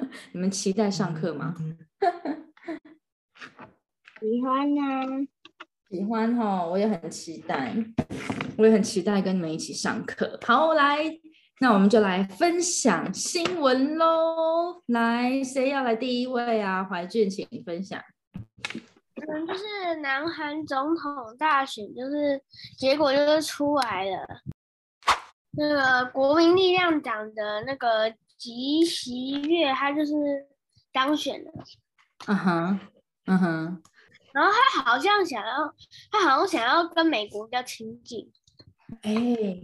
你们期待上课吗？喜欢啊。喜欢哈，我也很期待，我也很期待跟你们一起上课。好，来，那我们就来分享新闻喽。来，谁要来第一位啊？怀俊，请分享。嗯，就是南韩总统大选，就是结果就是出来了，那个国民力量党的那个吉席月，他就是当选了。嗯哼，嗯哼。然后他好像想要，他好像想要跟美国比较亲近。哎，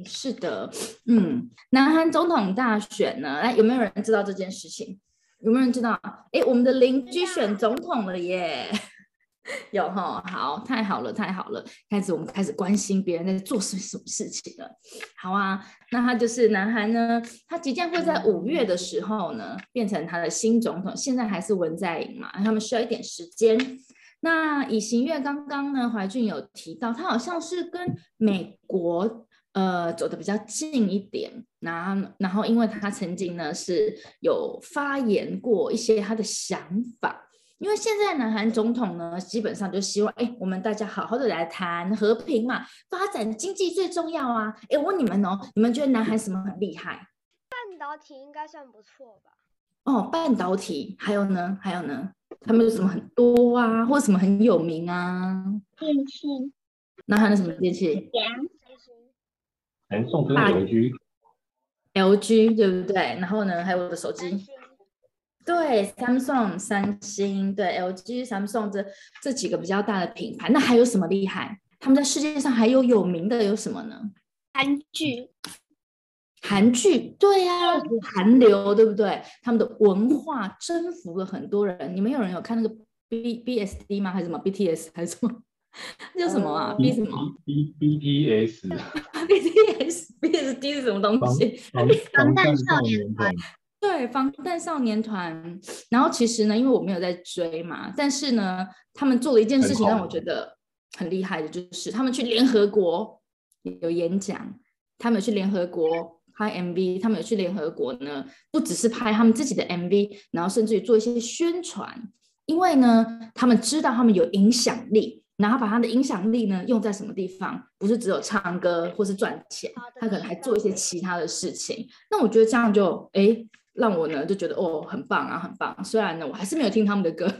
是的，嗯，南韩总统大选呢，哎，有没有人知道这件事情？有没有人知道？哎，我们的邻居选总统了耶！有哈，好，太好了，太好了，开始我们开始关心别人在做什什么事情了。好啊，那他就是南韩呢，他即将会在五月的时候呢，变成他的新总统。现在还是文在寅嘛，他们需要一点时间。那以行月刚刚呢，怀俊有提到，他好像是跟美国呃走的比较近一点，然后然后因为他曾经呢是有发言过一些他的想法，因为现在南韩总统呢基本上就希望，哎，我们大家好好的来谈和平嘛，发展经济最重要啊，哎，我问你们哦，你们觉得南韩什么很厉害？半导体应该算不错吧？哦，半导体，还有呢，还有呢。他们有什么很多啊，或者什么很有名啊？电器。南韩的什么电器？南宋跟 LG。LG 对不对？然后呢，还有我的手机。对，Samsung 三星，对 LG、Samsung 这这几个比较大的品牌。那还有什么厉害？他们在世界上还有有名的有什么呢？韩剧。韩剧对呀，韩流对不对？他们的文化征服了很多人。你们有人有看那个 B B S D 吗？还是什么 B T S 还是什么？那叫什么啊？B 什么？B B T S。B T S B S D 是什么东西？防弹少年团。对，防弹少年团。然后其实呢，因为我没有在追嘛，但是呢，他们做了一件事情让我觉得很厉害的，就是他们去联合国有演讲，他们去联合国。拍 MV，他们有去联合国呢，不只是拍他们自己的 MV，然后甚至于做一些宣传，因为呢，他们知道他们有影响力，然后把他的影响力呢用在什么地方，不是只有唱歌或是赚钱，他可能还做一些其他的事情。那我觉得这样就哎，让我呢就觉得哦，很棒啊，很棒。虽然呢，我还是没有听他们的歌。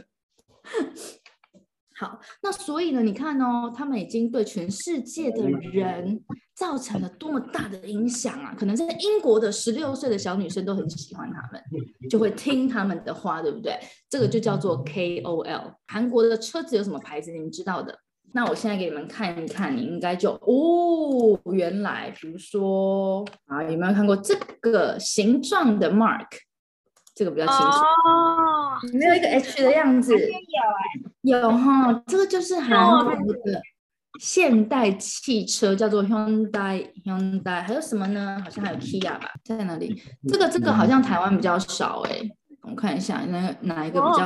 好，那所以呢，你看哦，他们已经对全世界的人造成了多么大的影响啊！可能在英国的十六岁的小女生都很喜欢他们，就会听他们的话，对不对？这个就叫做 KOL。韩国的车子有什么牌子？你们知道的？那我现在给你们看一看，你应该就哦，原来，比如说啊，有没有看过这个形状的 Mark？这个比较清楚哦，没有一个 H 的样子，有哎，有哈，这个就是韩国的现代汽车，叫做 Hyundai Hyundai，还有什么呢？好像还有 Kia 吧，在哪里？这个这个好像台湾比较少哎，我看一下，哪哪一个比较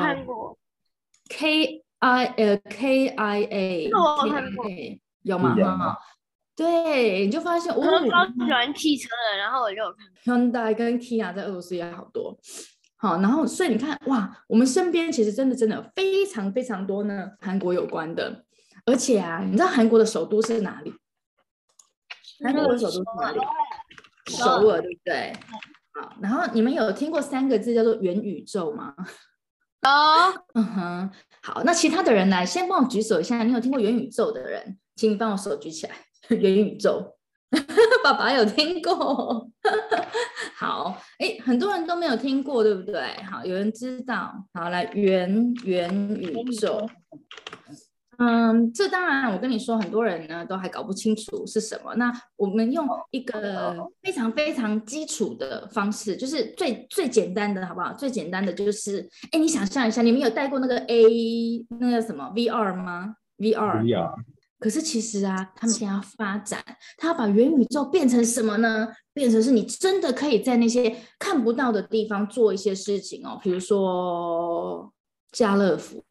？K I 呃 K I A，有吗？哈，对，你就发现我超喜欢汽车的，然后我就看 Hyundai 跟 Kia 在俄罗斯也好多。好，然后所以你看，哇，我们身边其实真的真的非常非常多呢，韩国有关的，而且啊，你知道韩国的首都是哪里？韩国的首都是哪里？首尔，对不对？好，然后你们有听过三个字叫做元宇宙吗？有。嗯哼，好，那其他的人来，先帮我举手一下，你有听过元宇宙的人，请你帮我手举起来。元宇宙，爸爸有听过。好，哎，很多人都没有听过，对不对？好，有人知道。好，来元元宇宙。嗯，这当然，我跟你说，很多人呢都还搞不清楚是什么。那我们用一个非常非常基础的方式，就是最最简单的，好不好？最简单的就是，哎，你想象一下，你们有带过那个 A 那个什么 VR 吗？VR。可是其实啊，他们现在要发展，他要把元宇宙变成什么呢？变成是你真的可以在那些看不到的地方做一些事情哦，比如说家乐福。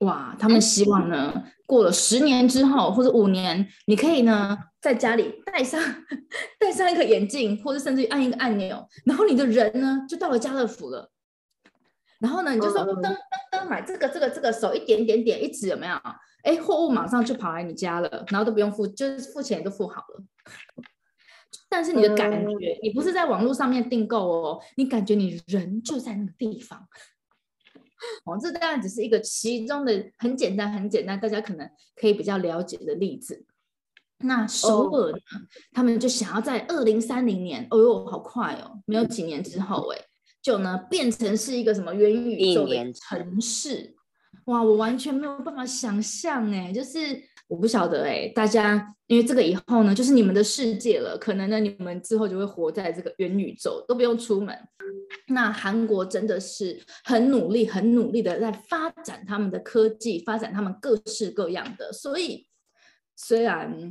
哇，他们希望呢，过了十年之后或者五年，你可以呢在家里戴上戴上一个眼镜，或者甚至于按一个按钮，然后你的人呢就到了家乐福了。然后呢，你就说噔噔噔买这个这个这个，手一点点点一指有没有？哎，货物马上就跑来你家了，然后都不用付，就是付钱都付好了。但是你的感觉，你不是在网络上面订购哦，你感觉你人就在那个地方。哦，这当然只是一个其中的很简单、很简单，大家可能可以比较了解的例子。那首尔呢，他们就想要在二零三零年，哦哟，好快哦，没有几年之后，哎，就呢变成是一个什么元宇宙的城市。哇，我完全没有办法想象，哎，就是。我不晓得哎，大家因为这个以后呢，就是你们的世界了。可能呢，你们之后就会活在这个元宇宙，都不用出门。那韩国真的是很努力、很努力的在发展他们的科技，发展他们各式各样的。所以，虽然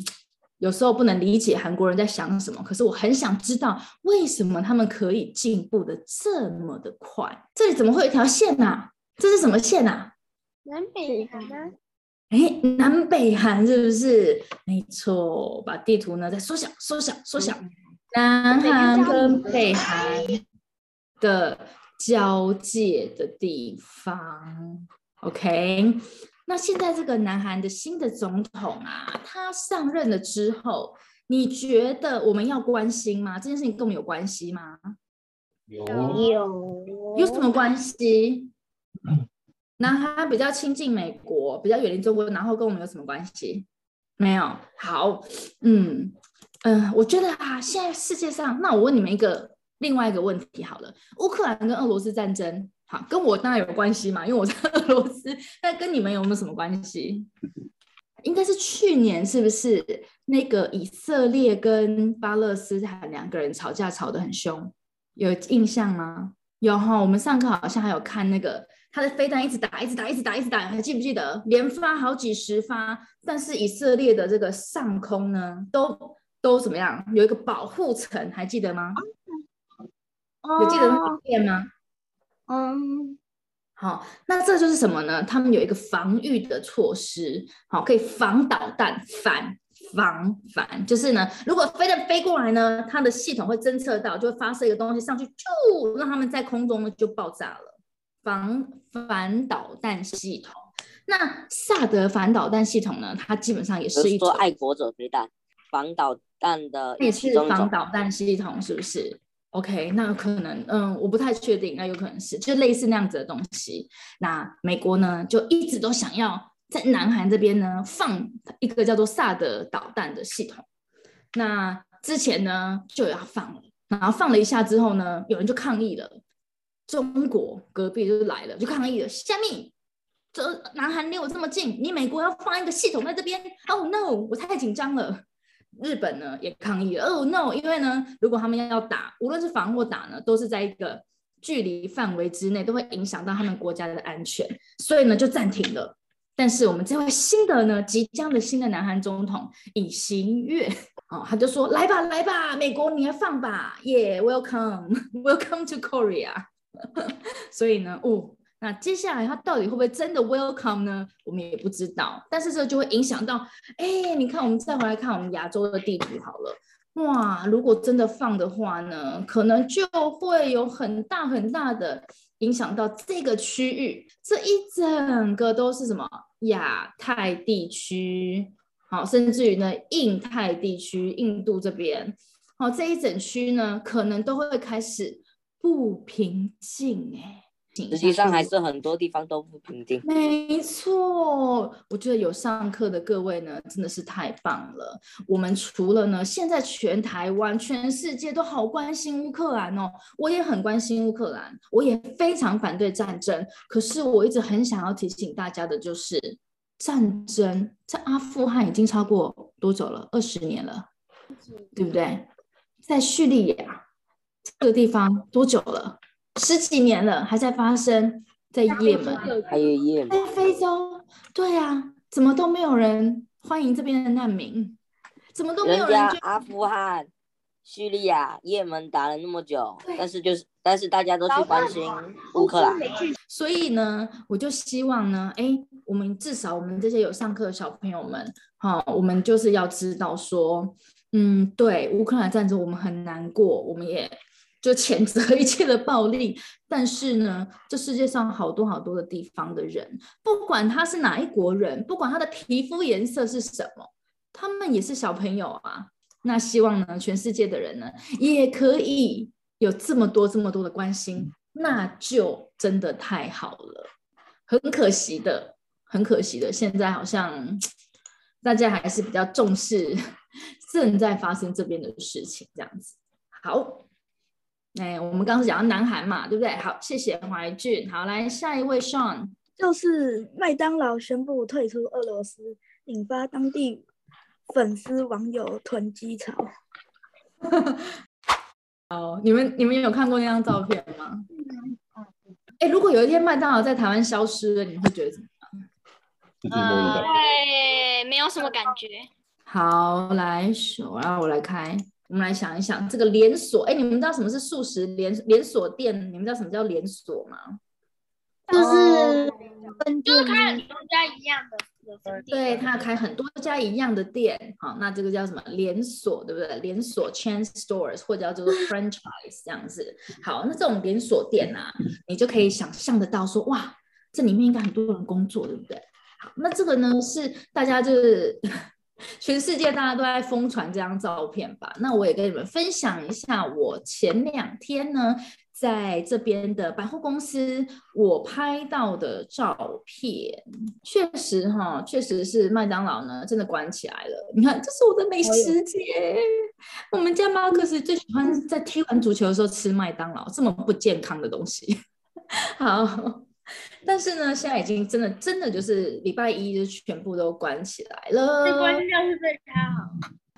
有时候不能理解韩国人在想什么，可是我很想知道为什么他们可以进步的这么的快。这里怎么会有一条线呢？这是什么线啊？南北韩吗？哎，南北韩是不是？没错，把地图呢再缩小、缩小、缩小。南韩跟北韩的交界的地方，OK。那现在这个南韩的新的总统啊，他上任了之后，你觉得我们要关心吗？这件事情跟我们有关系吗？有有有什么关系？那他比较亲近美国，比较远离中国，然后跟我们有什么关系？没有。好，嗯嗯，我觉得啊，现在世界上，那我问你们一个另外一个问题好了，乌克兰跟俄罗斯战争，好，跟我当然有关系嘛，因为我在 俄罗斯，那跟你们有没有什么关系？应该是去年是不是那个以色列跟巴勒斯坦两个人吵架吵得很凶，有印象吗？有哈，我们上课好像还有看那个。他的飞弹一直打，一直打，一直打，一直打，还记不记得？连发好几十发，但是以色列的这个上空呢，都都怎么样？有一个保护层，还记得吗？有记得那影片吗？嗯，好，那这就是什么呢？他们有一个防御的措施，好，可以防导弹，反防反，就是呢，如果飞弹飞过来呢，它的系统会侦测到，就会发射一个东西上去，就让他们在空中呢就爆炸了。防反导弹系统，那萨德反导弹系统呢？它基本上也是一种爱国者飞弹防导弹的也是防导弹系统，是不是？OK，那可能嗯，我不太确定，那有可能是就类似那样子的东西。那美国呢，就一直都想要在南韩这边呢放一个叫做萨德导弹的系统。那之前呢就要放了，然后放了一下之后呢，有人就抗议了。中国隔壁就是来了，就抗议了。下面，这南韩离我这么近，你美国要放一个系统在这边？Oh no！我太紧张了。日本呢也抗议了。Oh no！因为呢，如果他们要打，无论是防或打呢，都是在一个距离范围之内，都会影响到他们国家的安全，所以呢就暂停了。但是我们这位新的呢，即将的新的南韩总统尹锡悦哦，他就说：“ 来吧，来吧，美国你要放吧，Yeah，welcome，welcome to Korea。” 所以呢，哦，那接下来他到底会不会真的 welcome 呢？我们也不知道。但是这就会影响到，哎，你看，我们再回来看我们亚洲的地图好了。哇，如果真的放的话呢，可能就会有很大很大的影响到这个区域。这一整个都是什么亚太地区，好，甚至于呢印太地区，印度这边，好，这一整区呢，可能都会开始。不平静哎，实际上还是很多地方都不平静。没错，我觉得有上课的各位呢，真的是太棒了。我们除了呢，现在全台湾、全世界都好关心乌克兰哦，我也很关心乌克兰，我也非常反对战争。可是我一直很想要提醒大家的就是，战争在阿富汗已经超过多久了？二十年了，对不对？在叙利亚。这个地方多久了？十几年了，还在发生在也门，还有也门，在非洲。对啊，怎么都没有人欢迎这边的难民？怎么都没有人？阿富汗、叙利亚、也门打了那么久，但是就是，但是大家都去关心乌克兰。所以呢，我就希望呢，哎，我们至少我们这些有上课的小朋友们，哈，我们就是要知道说，嗯，对，乌克兰战争我们很难过，我们也就谴责一切的暴力。但是呢，这世界上好多好多的地方的人，不管他是哪一国人，不管他的皮肤颜色是什么，他们也是小朋友啊。那希望呢，全世界的人呢，也可以有这么多这么多的关心，那就真的太好了。很可惜的，很可惜的，现在好像大家还是比较重视 正在发生这边的事情，这样子。好，哎，我们刚刚讲到南韩嘛，对不对？好，谢谢怀俊。好，来下一位 Sean，就是麦当劳宣布退出俄罗斯，引发当地粉丝网友囤积潮。哦，你们你们有看过那张照片吗？哎，如果有一天麦当劳在台湾消失了，你们会觉得怎么样？对，没有什么感觉。好，来，我让我来开，我们来想一想这个连锁。哎，你们知道什么是素食连连锁店？你们知道什么叫连锁吗？就是就是开很多家一样的。对他开很多家一样的店，好，那这个叫什么连锁，对不对？连锁 chain stores 或者叫做 franchise 这样子。好，那这种连锁店啊，你就可以想象得到说，哇，这里面应该很多人工作，对不对？好，那这个呢是大家就是全世界大家都在疯传这张照片吧？那我也跟你们分享一下，我前两天呢。在这边的百货公司，我拍到的照片，确实哈，确实是麦当劳呢，真的关起来了。你看，这是我的美食节。我们家马克思最喜欢在踢完足球的时候吃麦当劳，这么不健康的东西。好，但是呢，现在已经真的真的就是礼拜一就全部都关起来了。这关掉是对他好。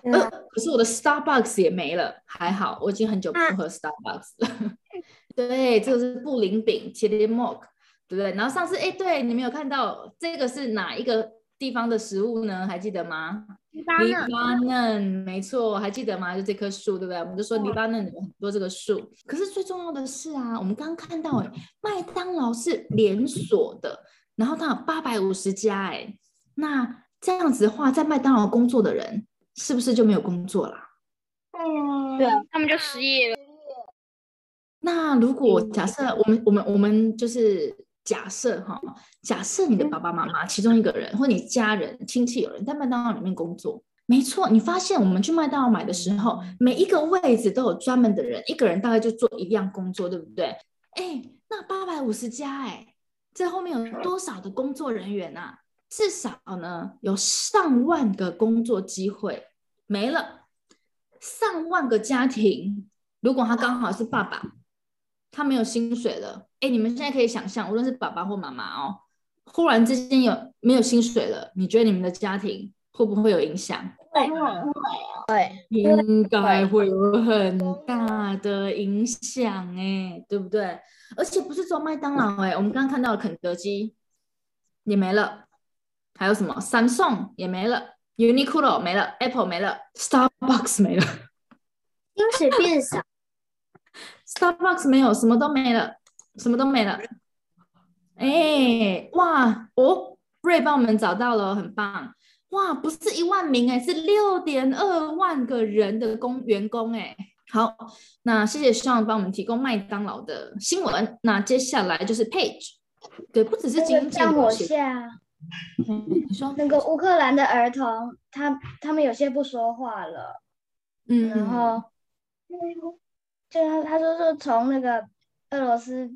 呃，可是我的 Starbucks 也没了，还好，我已经很久不喝 Starbucks 了。对，这个是布林饼 （Chili Mock），对不对？然后上次，哎，对你没有看到这个是哪一个地方的食物呢？还记得吗？黎巴嫩，没错，还记得吗？就这棵树，对不对？我们就说黎巴嫩有很多这个树。可是最重要的是啊，我们刚刚看到，哎，麦当劳是连锁的，然后它有八百五十家，哎，那这样子的话，在麦当劳工作的人。是不是就没有工作了？嗯，对，他们就失业了。那如果假设我们我们我们就是假设哈，假设你的爸爸妈妈其中一个人，或你家人亲戚有人在麦当劳里面工作，没错，你发现我们去麦当劳买的时候，每一个位置都有专门的人，一个人大概就做一样工作，对不对？哎，那八百五十家，哎，这后面有多少的工作人员啊？至少呢，有上万个工作机会。没了，上万个家庭，如果他刚好是爸爸，他没有薪水了。哎，你们现在可以想象，无论是爸爸或妈妈哦，忽然之间有没有薪水了，你觉得你们的家庭会不会有影响？会，会，应该会有很大的影响，哎，对不对？而且不是做麦当劳，哎，我们刚刚看到肯德基也没了，还有什么？三送也没了。Uniqlo 没了，Apple 没了，Starbucks 没了，薪水变少。Starbucks 没有，什么都没了，什么都没了。哎，哇哦，瑞帮我们找到了，很棒。哇，不是一万名哎，是六点二万个人的工员工哎。好，那谢谢 Sean 帮我们提供麦当劳的新闻。那接下来就是 Page，对，不只是经济。我下。你说那个乌克兰的儿童，他他们有些不说话了，嗯，然后就他他说说从那个俄罗斯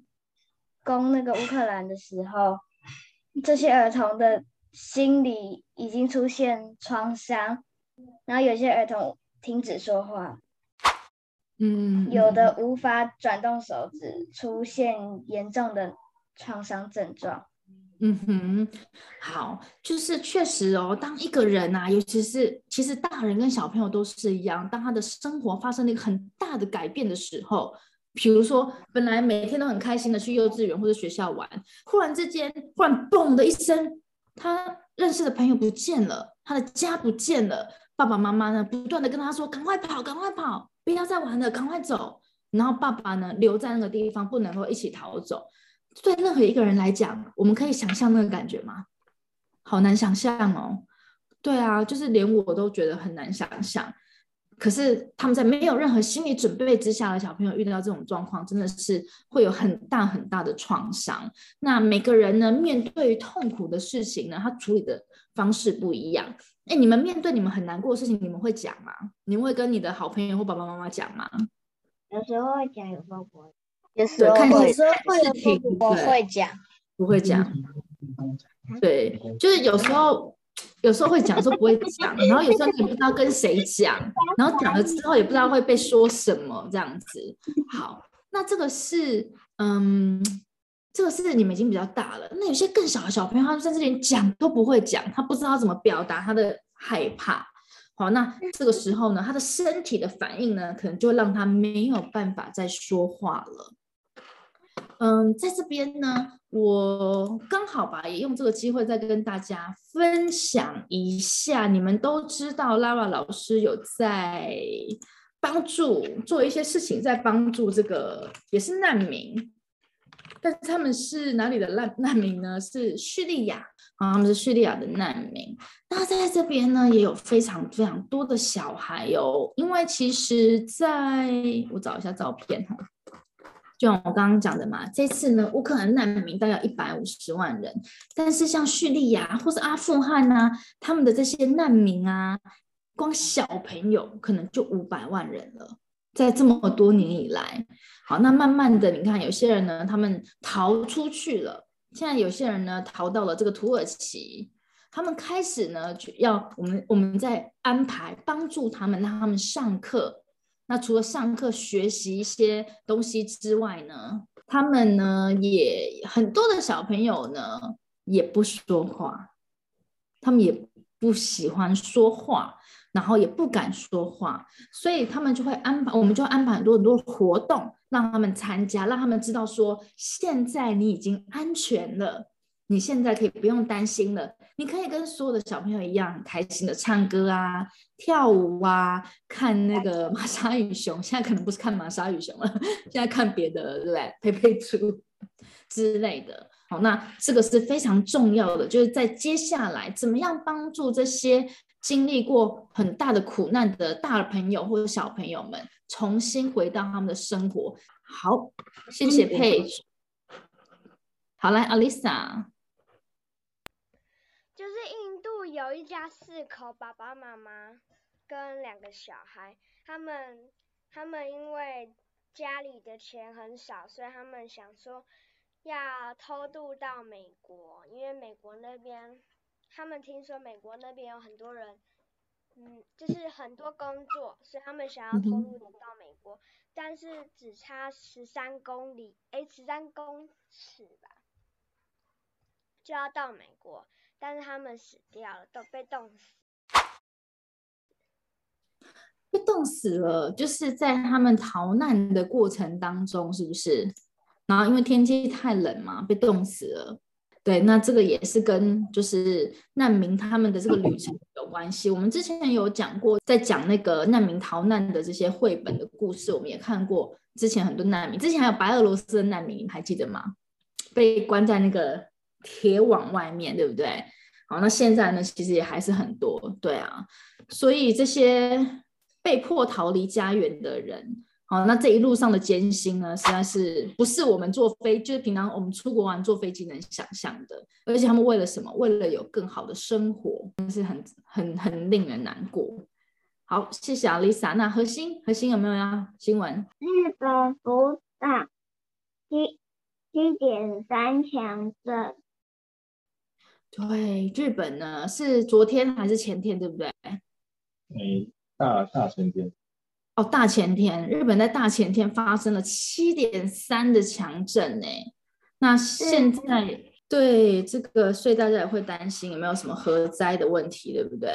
攻那个乌克兰的时候，这些儿童的心理已经出现创伤，然后有些儿童停止说话，嗯，有的无法转动手指，出现严重的创伤症状。嗯哼，好，就是确实哦。当一个人呐，尤其是其实大人跟小朋友都是一样，当他的生活发生了一个很大的改变的时候，比如说本来每天都很开心的去幼稚园或者学校玩，忽然之间忽然嘣的一声，他认识的朋友不见了，他的家不见了，爸爸妈妈呢不断的跟他说赶快跑，赶快跑，不要再玩了，赶快走。然后爸爸呢留在那个地方，不能够一起逃走。对任何一个人来讲，我们可以想象那个感觉吗？好难想象哦。对啊，就是连我都觉得很难想象。可是他们在没有任何心理准备之下的小朋友遇到这种状况，真的是会有很大很大的创伤。那每个人呢，面对痛苦的事情呢，他处理的方式不一样。哎，你们面对你们很难过的事情，你们会讲吗？你们会跟你的好朋友或爸爸妈妈讲吗？有时候会讲，有时候不会。有时候看会有时候会有事情我会讲，不会讲。对，就是有时候，有时候会讲，说不会讲，然后有时候你也不知道跟谁讲，然后讲了之后也不知道会被说什么这样子。好，那这个是，嗯，这个是你们已经比较大了。那有些更小的小朋友，他甚至连讲都不会讲，他不知道怎么表达他的害怕。好，那这个时候呢，他的身体的反应呢，可能就让他没有办法再说话了。嗯，在这边呢，我刚好吧，也用这个机会再跟大家分享一下。你们都知道，Lara 老师有在帮助做一些事情，在帮助这个也是难民，但是他们是哪里的难难民呢？是叙利亚啊，他们是叙利亚的难民。那在这边呢，也有非常非常多的小孩哦，因为其实在我找一下照片哈。就像我刚刚讲的嘛，这次呢，乌克兰难民大概一百五十万人，但是像叙利亚或是阿富汗呐、他们的这些难民啊，光小朋友可能就五百万人了，在这么多年以来，好，那慢慢的，你看有些人呢，他们逃出去了，现在有些人呢，逃到了这个土耳其，他们开始呢，就要我们我们在安排帮助他们，让他们上课。那除了上课学习一些东西之外呢，他们呢也很多的小朋友呢也不说话，他们也不喜欢说话，然后也不敢说话，所以他们就会安排，我们就安排很多很多活动让他们参加，让他们知道说现在你已经安全了。你现在可以不用担心了，你可以跟所有的小朋友一样，很开心的唱歌啊、跳舞啊、看那个玛莎与熊。现在可能不是看玛莎与熊了，现在看别的，对不对？佩佩猪 之类的。好，那这个是非常重要的，就是在接下来怎么样帮助这些经历过很大的苦难的大朋友或者小朋友们，重新回到他们的生活。好，谢谢 Page。好，来 Alisa。就是印度有一家四口，爸爸妈妈跟两个小孩，他们他们因为家里的钱很少，所以他们想说要偷渡到美国，因为美国那边他们听说美国那边有很多人，嗯，就是很多工作，所以他们想要偷渡到美国，但是只差十三公里，诶，十三公尺吧，就要到美国。但是他们死掉了，都被冻死。被冻死了，就是在他们逃难的过程当中，是不是？然后因为天气太冷嘛，被冻死了。对，那这个也是跟就是难民他们的这个旅程有关系。我们之前有讲过，在讲那个难民逃难的这些绘本的故事，我们也看过。之前很多难民，之前还有白俄罗斯的难民，还记得吗？被关在那个铁网外面，对不对？好，那现在呢，其实也还是很多，对啊，所以这些被迫逃离家园的人，好，那这一路上的艰辛呢，实在是不是我们坐飞，就是平常我们出国玩坐飞机能想象的。而且他们为了什么？为了有更好的生活，真是很很很令人难过。好，谢谢阿丽莎。那核心核心有没有呀？新闻？日本福岛七七点三强震。对，日本呢是昨天还是前天，对不对？诶，大大前天，哦，大前天，日本在大前天发生了七点三的强震呢。那现在对这个，所以大家也会担心有没有什么核灾的问题，对不对？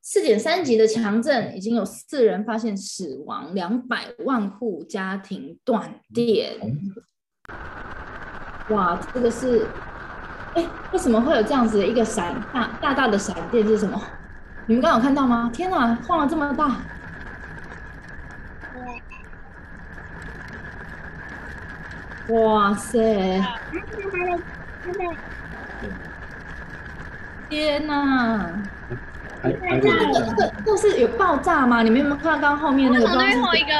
四点三级的强震，已经有四人发现死亡，两百万户家庭断电。哇，这个是。哎，为什么会有这样子的一个闪大大大的闪电？是什么？你们刚有看到吗？天哪，晃了这么大！哇塞！天哪！还还有这个这个这是有爆炸吗？你们有没有看到刚刚后面那个？为什么那边不知道是会有一个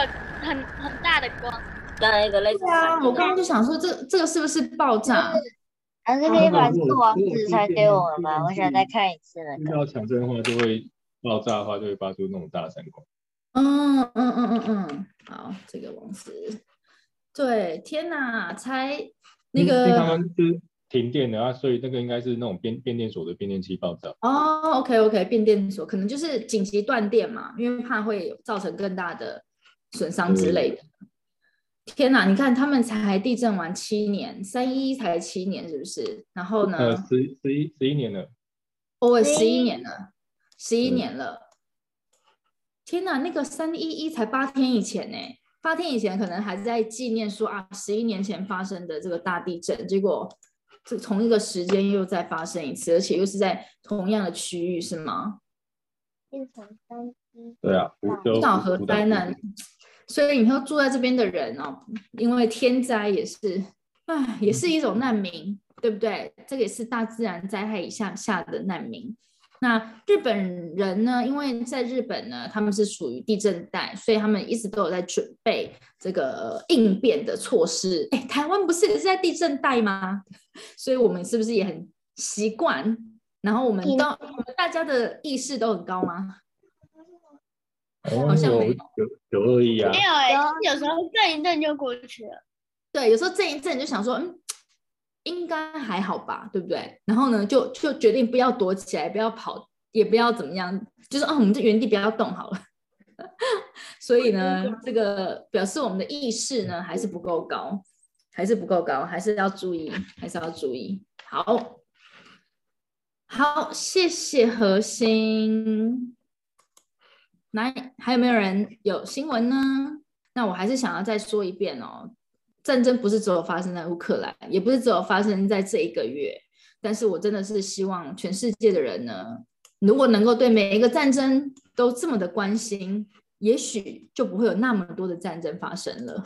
很很大的光？刚才一个类似对啊，我刚刚就想说，这这个是不是爆炸？还是可以把这个网址传给我们吗？我想再看一次那个。遇到强震的话，就会爆炸的话，就会发出那种大闪光。嗯嗯嗯嗯嗯，好，这个网址，对，天哪，才那因为刚个刚就是停电的啊，所以那个应该是那种变变电所的变电器爆炸。哦，OK OK，变电所可能就是紧急断电嘛，因为怕会造成更大的损伤之类的。天哪，你看他们才地震完七年，三一一才七年，是不是？然后呢？呃，十十一十一年了，哦，十一年了，十一年了。天哪，那个三一一才八天以前呢，八天以前可能还在纪念说啊，十一年前发生的这个大地震，结果这同一个时间又再发生一次，而且又是在同样的区域，是吗？变成三一对啊，核灾难，所以以后住在这边的人哦，因为天灾也是，唉，也是一种难民，对不对？这个也是大自然灾害以下下的难民。那日本人呢？因为在日本呢，他们是属于地震带，所以他们一直都有在准备这个应变的措施。哎，台湾不是也是在地震带吗？所以我们是不是也很习惯？然后我们都我们大家的意识都很高吗？好像没有有恶意啊没，有哎、有时候震一震就过去了。对，有时候震一震就想说，嗯，应该还好吧，对不对？然后呢，就就决定不要躲起来，不要跑，也不要怎么样，就是哦，我们就原地不要动好了。所以呢，这个表示我们的意识呢还是不够高，还是不够高，还是要注意，还是要注意。好，好，谢谢核心。来，还有没有人有新闻呢？那我还是想要再说一遍哦，战争不是只有发生在乌克兰，也不是只有发生在这一个月。但是我真的是希望全世界的人呢，如果能够对每一个战争都这么的关心，也许就不会有那么多的战争发生了。